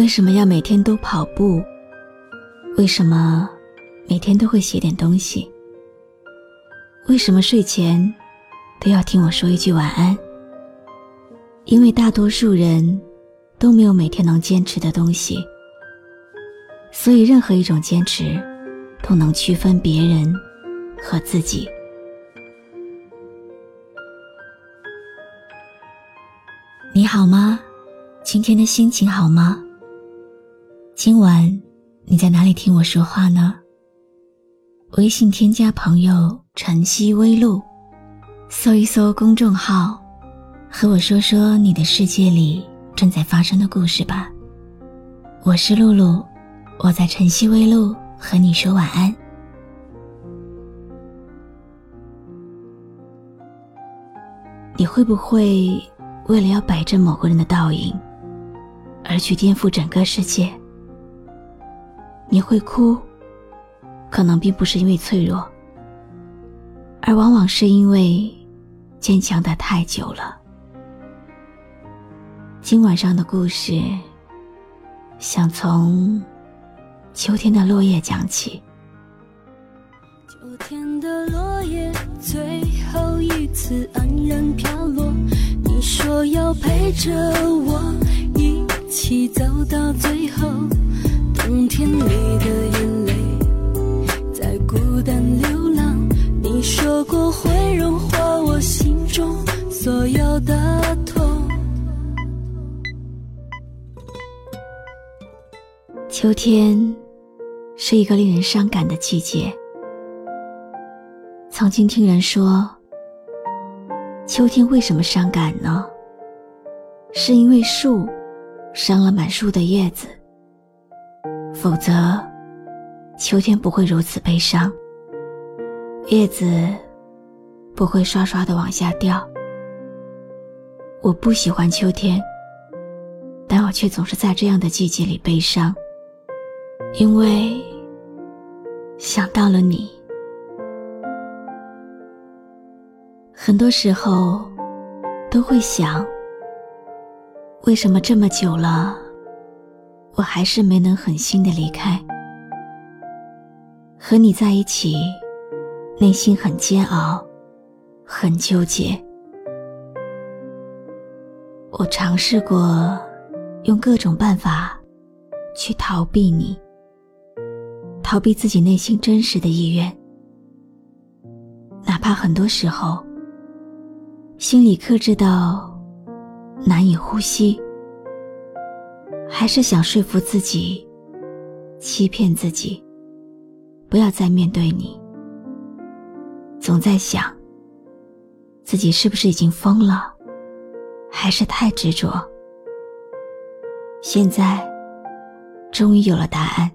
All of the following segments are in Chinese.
为什么要每天都跑步？为什么每天都会写点东西？为什么睡前都要听我说一句晚安？因为大多数人都没有每天能坚持的东西，所以任何一种坚持都能区分别人和自己。你好吗？今天的心情好吗？今晚你在哪里听我说话呢？微信添加朋友“晨曦微露”，搜一搜公众号，和我说说你的世界里正在发生的故事吧。我是露露，我在晨曦微露和你说晚安。你会不会为了要摆正某个人的倒影，而去颠覆整个世界？你会哭，可能并不是因为脆弱，而往往是因为坚强的太久了。今晚上的故事，想从秋天的落叶讲起。秋天的落叶，最后一次黯然飘落。你说要陪着我，一起走到最后。冬天里的眼泪在孤单流浪，你说过会融化我心中所有的痛。秋天是一个令人伤感的季节。曾经听人说，秋天为什么伤感呢？是因为树伤了满树的叶子。否则，秋天不会如此悲伤，叶子不会刷刷的往下掉。我不喜欢秋天，但我却总是在这样的季节里悲伤，因为想到了你。很多时候都会想，为什么这么久了？我还是没能狠心的离开，和你在一起，内心很煎熬，很纠结。我尝试过用各种办法去逃避你，逃避自己内心真实的意愿，哪怕很多时候心里克制到难以呼吸。还是想说服自己，欺骗自己，不要再面对你。总在想，自己是不是已经疯了，还是太执着？现在，终于有了答案，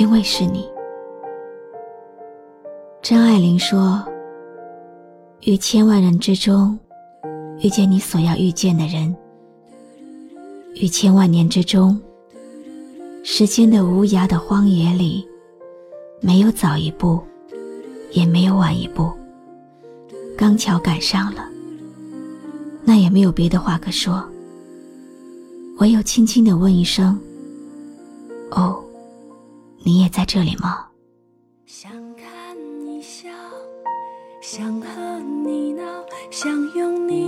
因为是你。张爱玲说：“于千万人之中，遇见你所要遇见的人。”于千万年之中，时间的无涯的荒野里，没有早一步，也没有晚一步，刚巧赶上了。那也没有别的话可说，唯有轻轻的问一声：“哦，你也在这里吗？”想看你笑，想和你闹，想拥你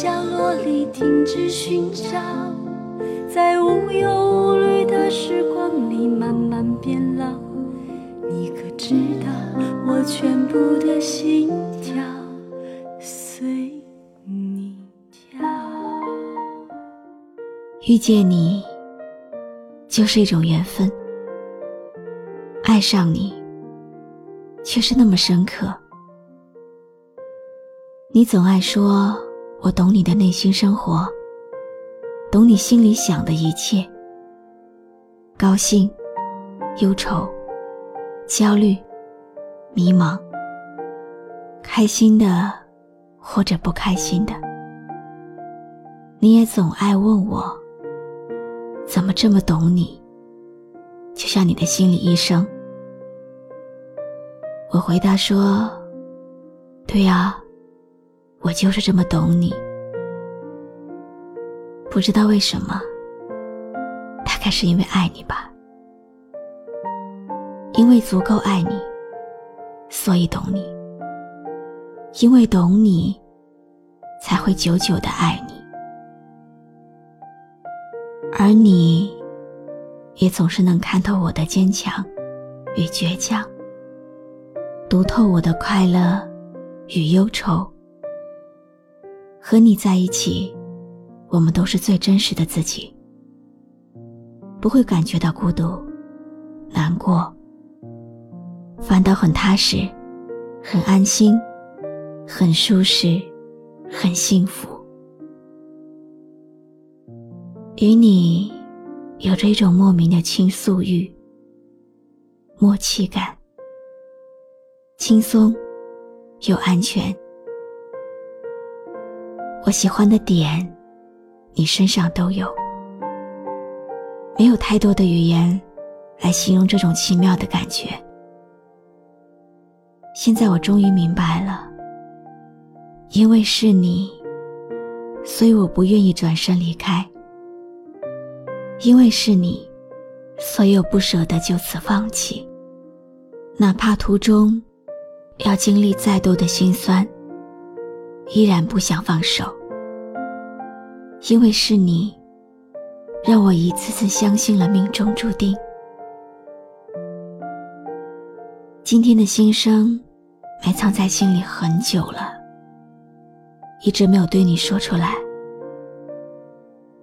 角落里停止寻找，在无忧无虑的时光里慢慢变老。你可知道，我全部的心跳随你跳。遇见你，就是一种缘分。爱上你，却是那么深刻。你总爱说我懂你的内心生活，懂你心里想的一切，高兴、忧愁、焦虑、迷茫、开心的或者不开心的。你也总爱问我，怎么这么懂你？就像你的心理医生。我回答说：“对呀，我就是这么懂你。不知道为什么，大概是因为爱你吧。因为足够爱你，所以懂你。因为懂你，才会久久的爱你。而你，也总是能看透我的坚强与倔强。”读透我的快乐与忧愁，和你在一起，我们都是最真实的自己，不会感觉到孤独、难过，反倒很踏实、很安心、很舒适、很幸福。与你有着一种莫名的倾诉欲、默契感。轻松又安全，我喜欢的点，你身上都有。没有太多的语言来形容这种奇妙的感觉。现在我终于明白了，因为是你，所以我不愿意转身离开；因为是你，所以我不舍得就此放弃，哪怕途中。要经历再多的心酸，依然不想放手，因为是你，让我一次次相信了命中注定。今天的心声，埋藏在心里很久了，一直没有对你说出来。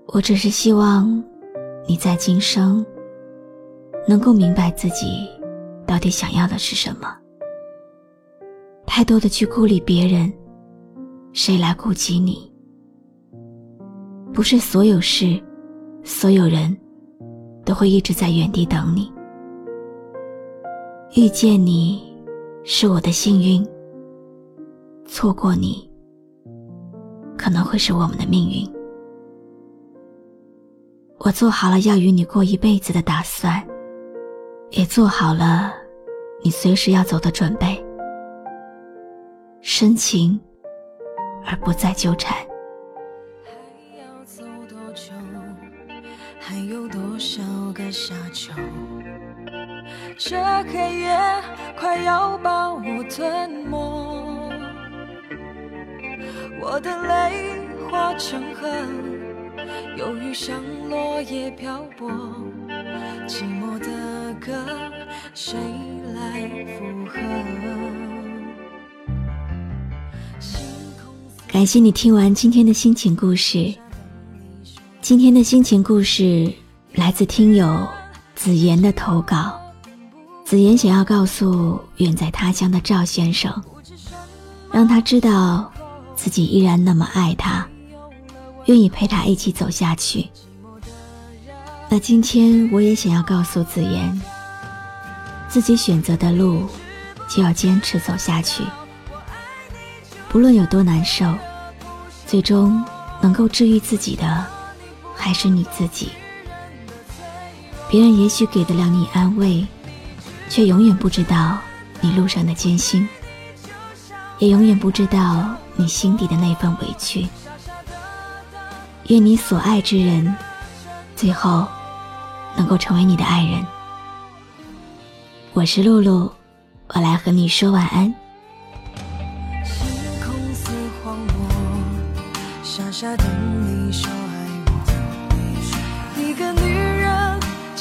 我只是希望，你在今生，能够明白自己到底想要的是什么。太多的去顾虑别人，谁来顾及你？不是所有事、所有人都会一直在原地等你。遇见你是我的幸运，错过你可能会是我们的命运。我做好了要与你过一辈子的打算，也做好了你随时要走的准备。深情，而不再纠缠。个沙丘？这黑夜快要把我吞没。我的泪化成河，忧郁像落叶漂泊。寂寞的歌，谁来附和？感谢你听完今天的心情故事。今天的心情故事来自听友子言的投稿。子言想要告诉远在他乡的赵先生，让他知道自己依然那么爱他，愿意陪他一起走下去。那今天我也想要告诉子言，自己选择的路就要坚持走下去。不论有多难受，最终能够治愈自己的还是你自己。别人也许给得了你安慰，却永远不知道你路上的艰辛，也永远不知道你心底的那份委屈。愿你所爱之人，最后能够成为你的爱人。我是露露，我来和你说晚安。星空似荒漠，傻傻等你说爱我。一个女